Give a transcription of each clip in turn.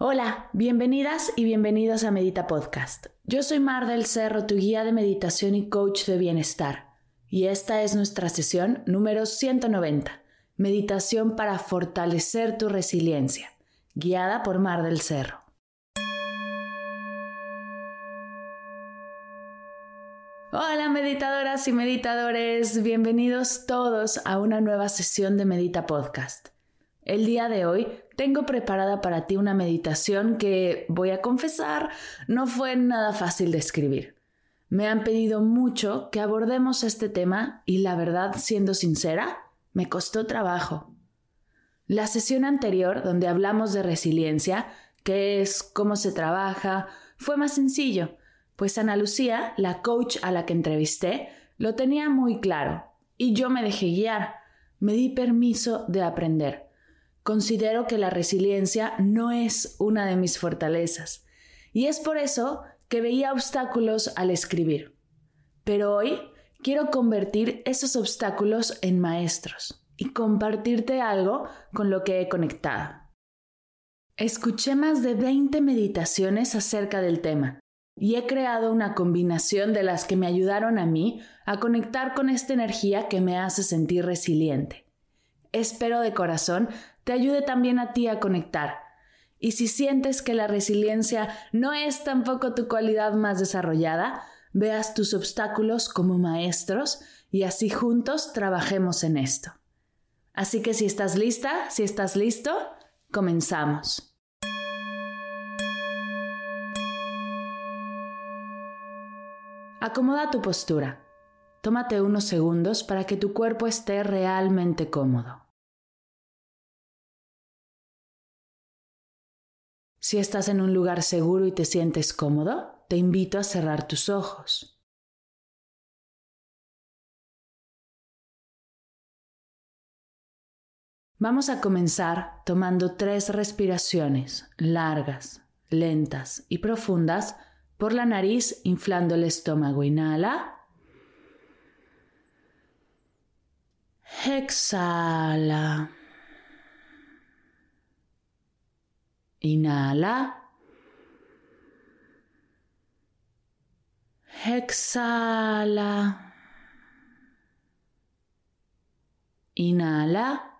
Hola, bienvenidas y bienvenidos a Medita Podcast. Yo soy Mar del Cerro, tu guía de meditación y coach de bienestar. Y esta es nuestra sesión número 190, Meditación para fortalecer tu resiliencia, guiada por Mar del Cerro. Hola meditadoras y meditadores, bienvenidos todos a una nueva sesión de Medita Podcast. El día de hoy tengo preparada para ti una meditación que, voy a confesar, no fue nada fácil de escribir. Me han pedido mucho que abordemos este tema y la verdad, siendo sincera, me costó trabajo. La sesión anterior, donde hablamos de resiliencia, qué es, cómo se trabaja, fue más sencillo, pues Ana Lucía, la coach a la que entrevisté, lo tenía muy claro y yo me dejé guiar, me di permiso de aprender. Considero que la resiliencia no es una de mis fortalezas y es por eso que veía obstáculos al escribir. Pero hoy quiero convertir esos obstáculos en maestros y compartirte algo con lo que he conectado. Escuché más de 20 meditaciones acerca del tema y he creado una combinación de las que me ayudaron a mí a conectar con esta energía que me hace sentir resiliente. Espero de corazón te ayude también a ti a conectar. Y si sientes que la resiliencia no es tampoco tu cualidad más desarrollada, veas tus obstáculos como maestros y así juntos trabajemos en esto. Así que si estás lista, si estás listo, comenzamos. Acomoda tu postura. Tómate unos segundos para que tu cuerpo esté realmente cómodo. Si estás en un lugar seguro y te sientes cómodo, te invito a cerrar tus ojos. Vamos a comenzar tomando tres respiraciones largas, lentas y profundas por la nariz, inflando el estómago. Inhala. Exhala. Inhala. Exhala. Inhala.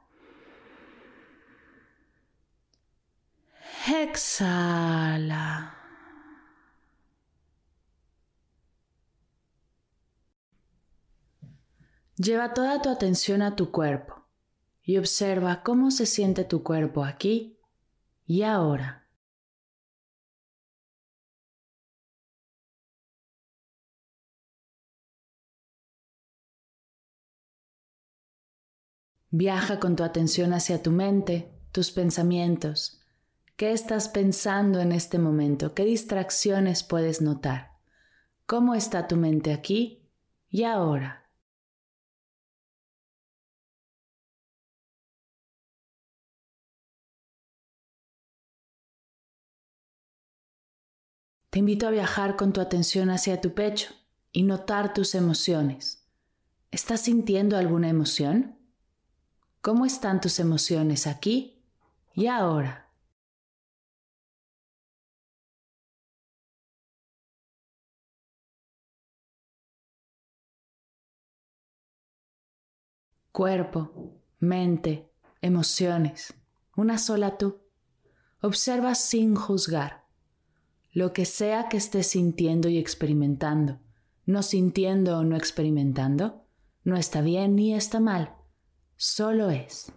Exhala. Lleva toda tu atención a tu cuerpo y observa cómo se siente tu cuerpo aquí y ahora. Viaja con tu atención hacia tu mente, tus pensamientos. ¿Qué estás pensando en este momento? ¿Qué distracciones puedes notar? ¿Cómo está tu mente aquí y ahora? Te invito a viajar con tu atención hacia tu pecho y notar tus emociones. ¿Estás sintiendo alguna emoción? ¿Cómo están tus emociones aquí y ahora? Cuerpo, mente, emociones, una sola tú. Observa sin juzgar lo que sea que estés sintiendo y experimentando, no sintiendo o no experimentando, no está bien ni está mal, solo es.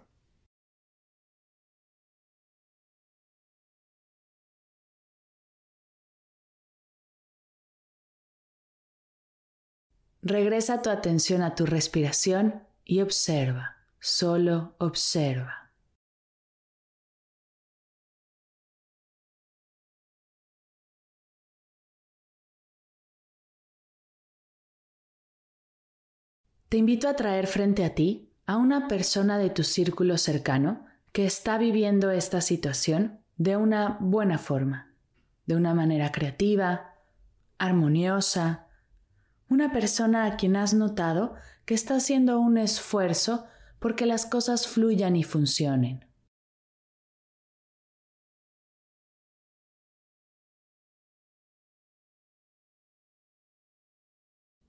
Regresa tu atención a tu respiración y observa, solo observa. Te invito a traer frente a ti a una persona de tu círculo cercano que está viviendo esta situación de una buena forma, de una manera creativa, armoniosa, una persona a quien has notado que está haciendo un esfuerzo porque las cosas fluyan y funcionen.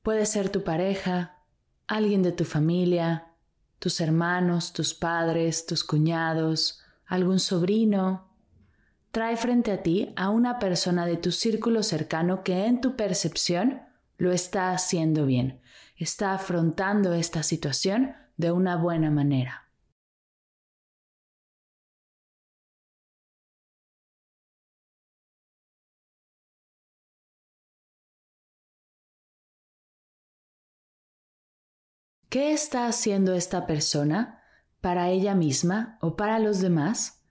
Puede ser tu pareja, alguien de tu familia, tus hermanos, tus padres, tus cuñados, algún sobrino. Trae frente a ti a una persona de tu círculo cercano que en tu percepción lo está haciendo bien, está afrontando esta situación de una buena manera. ¿Qué está haciendo esta persona para ella misma o para los demás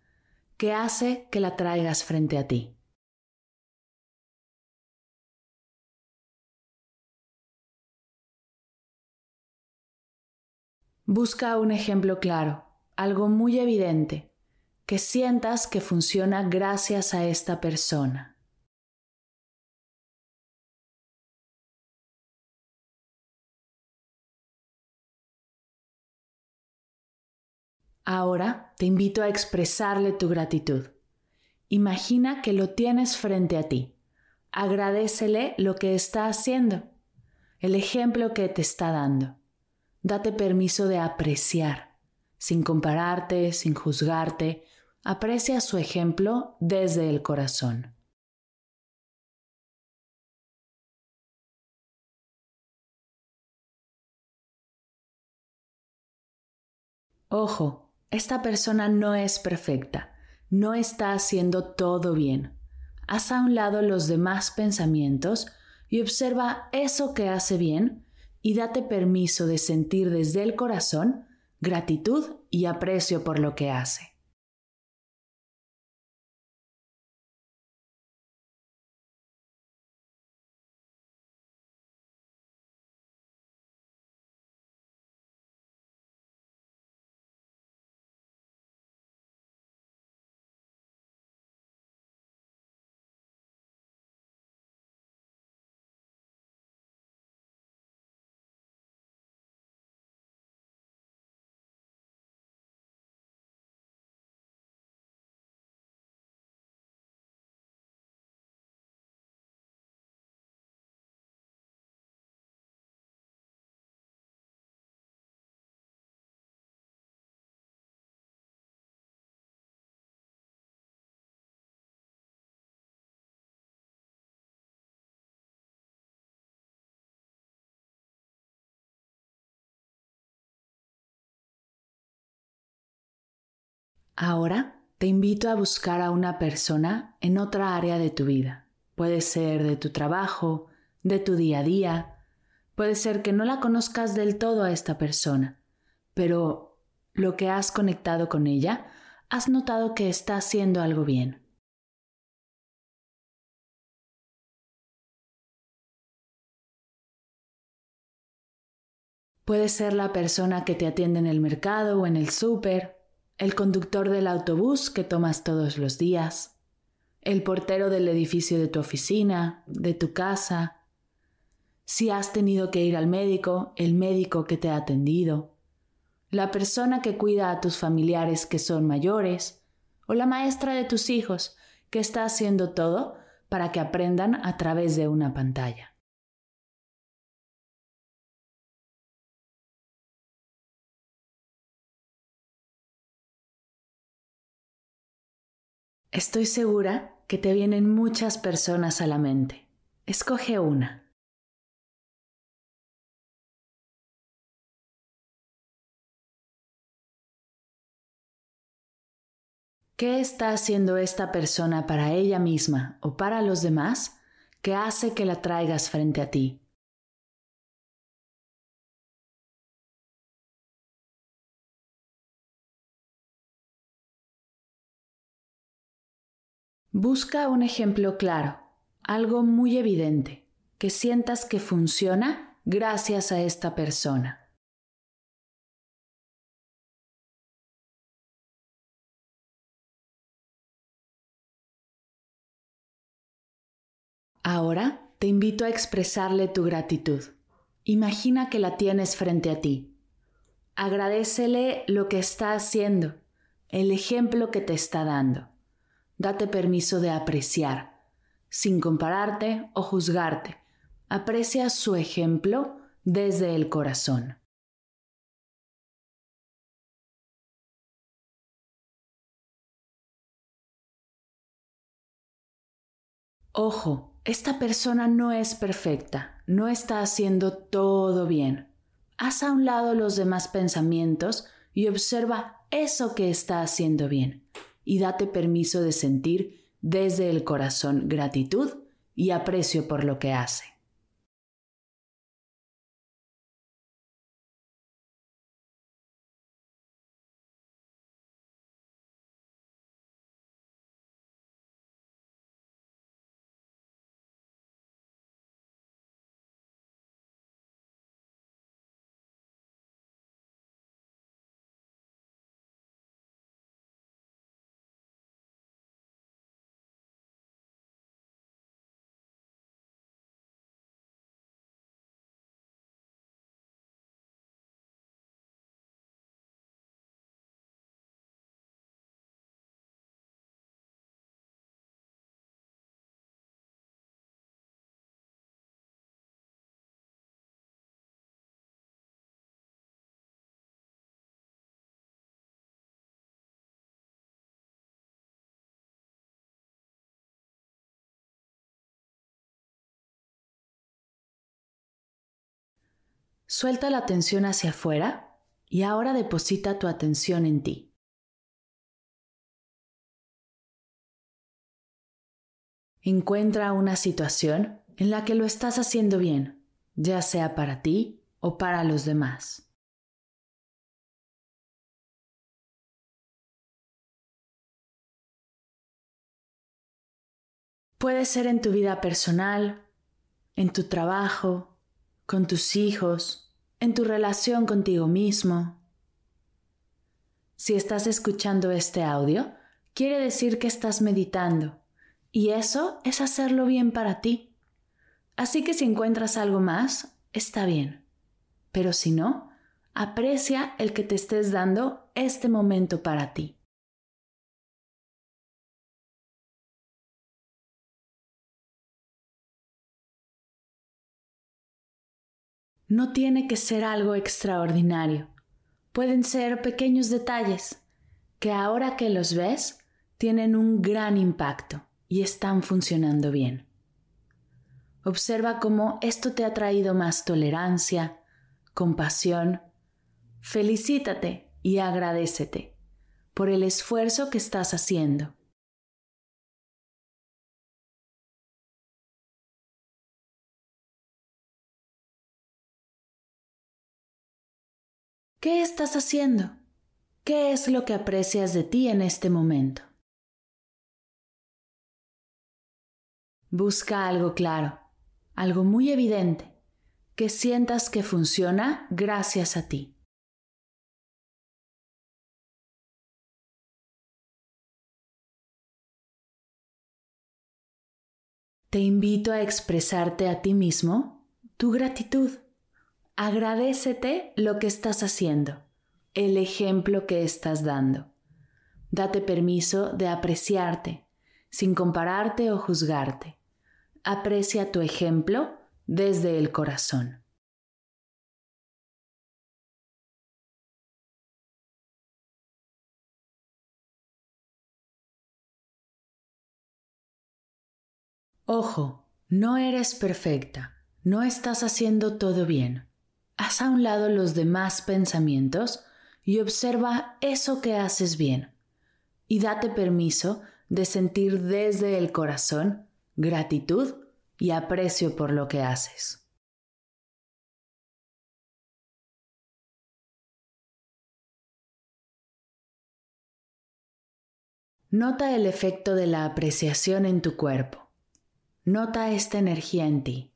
que hace que la traigas frente a ti? Busca un ejemplo claro, algo muy evidente, que sientas que funciona gracias a esta persona. Ahora te invito a expresarle tu gratitud. Imagina que lo tienes frente a ti. Agradecele lo que está haciendo, el ejemplo que te está dando. Date permiso de apreciar, sin compararte, sin juzgarte. Aprecia su ejemplo desde el corazón. Ojo, esta persona no es perfecta, no está haciendo todo bien. Haz a un lado los demás pensamientos y observa eso que hace bien y date permiso de sentir desde el corazón gratitud y aprecio por lo que hace. Ahora te invito a buscar a una persona en otra área de tu vida. Puede ser de tu trabajo, de tu día a día. Puede ser que no la conozcas del todo a esta persona, pero lo que has conectado con ella, has notado que está haciendo algo bien. Puede ser la persona que te atiende en el mercado o en el súper, el conductor del autobús que tomas todos los días, el portero del edificio de tu oficina, de tu casa, si has tenido que ir al médico, el médico que te ha atendido, la persona que cuida a tus familiares que son mayores, o la maestra de tus hijos que está haciendo todo para que aprendan a través de una pantalla. Estoy segura que te vienen muchas personas a la mente. Escoge una. ¿Qué está haciendo esta persona para ella misma o para los demás que hace que la traigas frente a ti? Busca un ejemplo claro, algo muy evidente, que sientas que funciona gracias a esta persona. Ahora te invito a expresarle tu gratitud. Imagina que la tienes frente a ti. Agradecele lo que está haciendo, el ejemplo que te está dando date permiso de apreciar, sin compararte o juzgarte. Aprecia su ejemplo desde el corazón. Ojo, esta persona no es perfecta, no está haciendo todo bien. Haz a un lado los demás pensamientos y observa eso que está haciendo bien y date permiso de sentir desde el corazón gratitud y aprecio por lo que hace. Suelta la atención hacia afuera y ahora deposita tu atención en ti. Encuentra una situación en la que lo estás haciendo bien, ya sea para ti o para los demás. Puede ser en tu vida personal, en tu trabajo, con tus hijos, en tu relación contigo mismo. Si estás escuchando este audio, quiere decir que estás meditando, y eso es hacerlo bien para ti. Así que si encuentras algo más, está bien. Pero si no, aprecia el que te estés dando este momento para ti. No tiene que ser algo extraordinario. Pueden ser pequeños detalles que ahora que los ves tienen un gran impacto y están funcionando bien. Observa cómo esto te ha traído más tolerancia, compasión. Felicítate y agradecete por el esfuerzo que estás haciendo. ¿Qué estás haciendo? ¿Qué es lo que aprecias de ti en este momento? Busca algo claro, algo muy evidente, que sientas que funciona gracias a ti. te invito a expresarte a ti mismo tu gratitud. Agradecete lo que estás haciendo, el ejemplo que estás dando. Date permiso de apreciarte, sin compararte o juzgarte. Aprecia tu ejemplo desde el corazón. Ojo, no eres perfecta, no estás haciendo todo bien. Haz a un lado los demás pensamientos y observa eso que haces bien. Y date permiso de sentir desde el corazón gratitud y aprecio por lo que haces. Nota el efecto de la apreciación en tu cuerpo. Nota esta energía en ti.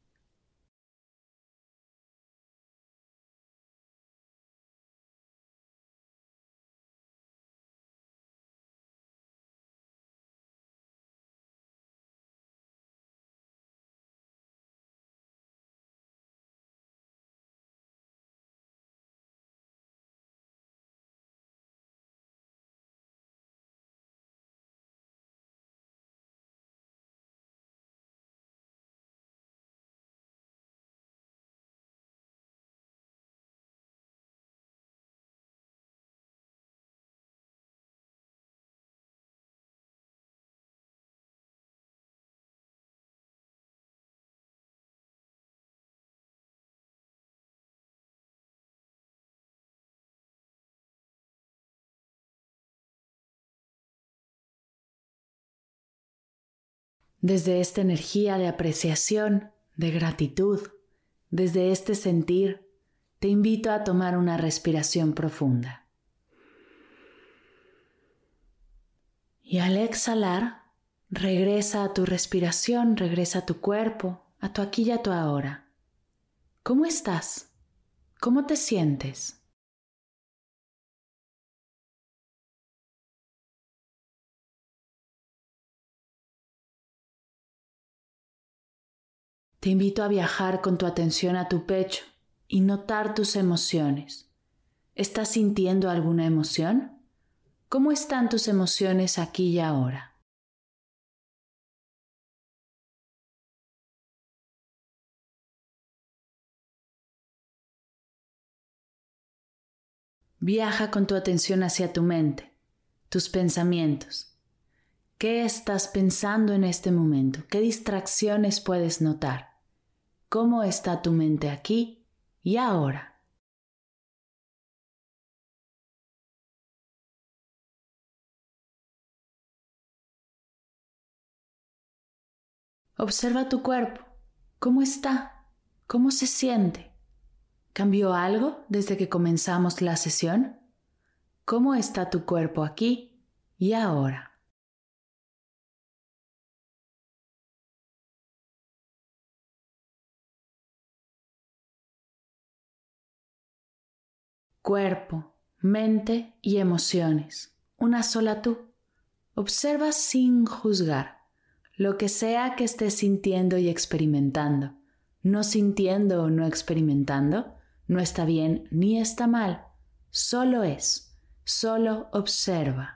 Desde esta energía de apreciación, de gratitud, desde este sentir, te invito a tomar una respiración profunda. Y al exhalar, regresa a tu respiración, regresa a tu cuerpo, a tu aquí y a tu ahora. ¿Cómo estás? ¿Cómo te sientes? Te invito a viajar con tu atención a tu pecho y notar tus emociones. ¿Estás sintiendo alguna emoción? ¿Cómo están tus emociones aquí y ahora? Viaja con tu atención hacia tu mente, tus pensamientos. ¿Qué estás pensando en este momento? ¿Qué distracciones puedes notar? cómo está tu mente aquí y ahora. Observa tu cuerpo. ¿Cómo está? ¿Cómo se siente? ¿Cambió algo desde que comenzamos la sesión? ¿Cómo está tu cuerpo aquí y ahora? Cuerpo, mente y emociones. Una sola tú. Observa sin juzgar lo que sea que estés sintiendo y experimentando. No sintiendo o no experimentando, no está bien ni está mal, solo es, solo observa.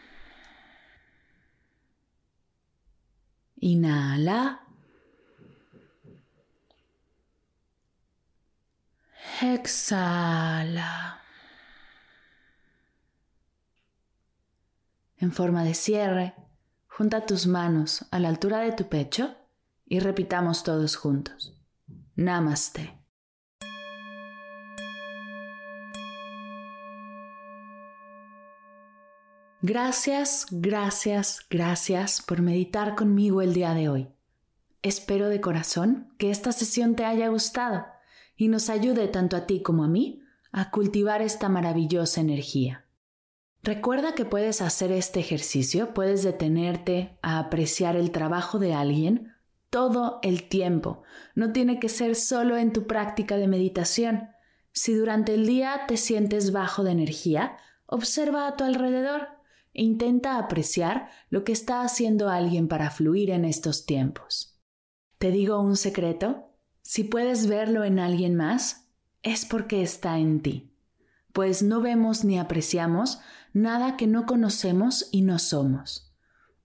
Inhala. Exhala. En forma de cierre, junta tus manos a la altura de tu pecho y repitamos todos juntos. Namaste. Gracias, gracias, gracias por meditar conmigo el día de hoy. Espero de corazón que esta sesión te haya gustado y nos ayude tanto a ti como a mí a cultivar esta maravillosa energía. Recuerda que puedes hacer este ejercicio, puedes detenerte a apreciar el trabajo de alguien todo el tiempo. No tiene que ser solo en tu práctica de meditación. Si durante el día te sientes bajo de energía, observa a tu alrededor e intenta apreciar lo que está haciendo alguien para fluir en estos tiempos. ¿Te digo un secreto? Si puedes verlo en alguien más, es porque está en ti, pues no vemos ni apreciamos nada que no conocemos y no somos.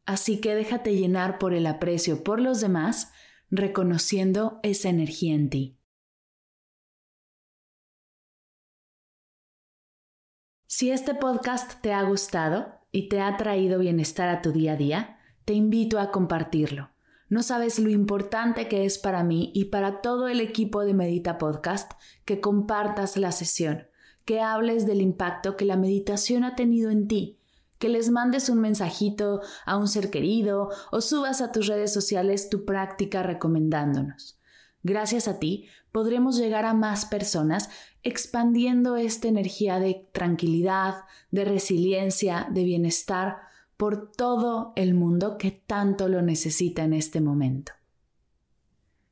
Así que déjate llenar por el aprecio por los demás, reconociendo esa energía en ti. Si este podcast te ha gustado, y te ha traído bienestar a tu día a día, te invito a compartirlo. No sabes lo importante que es para mí y para todo el equipo de Medita Podcast que compartas la sesión, que hables del impacto que la meditación ha tenido en ti, que les mandes un mensajito a un ser querido o subas a tus redes sociales tu práctica recomendándonos. Gracias a ti podremos llegar a más personas expandiendo esta energía de tranquilidad, de resiliencia, de bienestar por todo el mundo que tanto lo necesita en este momento.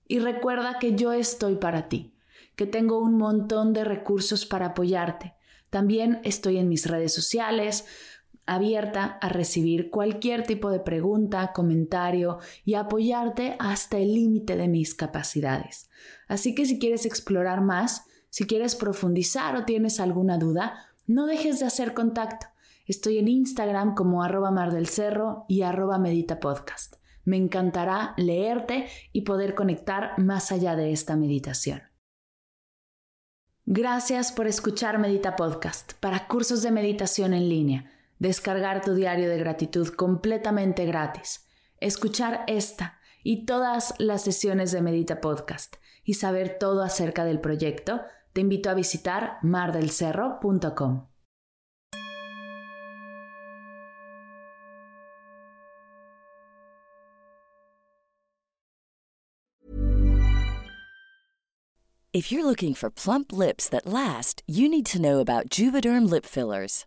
Y recuerda que yo estoy para ti, que tengo un montón de recursos para apoyarte. También estoy en mis redes sociales, abierta a recibir cualquier tipo de pregunta, comentario y apoyarte hasta el límite de mis capacidades. Así que si quieres explorar más, si quieres profundizar o tienes alguna duda, no dejes de hacer contacto. Estoy en Instagram como arroba mar del cerro y arroba medita podcast. Me encantará leerte y poder conectar más allá de esta meditación. Gracias por escuchar Medita Podcast para cursos de meditación en línea descargar tu diario de gratitud completamente gratis, escuchar esta y todas las sesiones de Medita Podcast y saber todo acerca del proyecto, te invito a visitar mardelcerro.com. If you're looking for plump lips that last, you need to know about Juvederm lip fillers.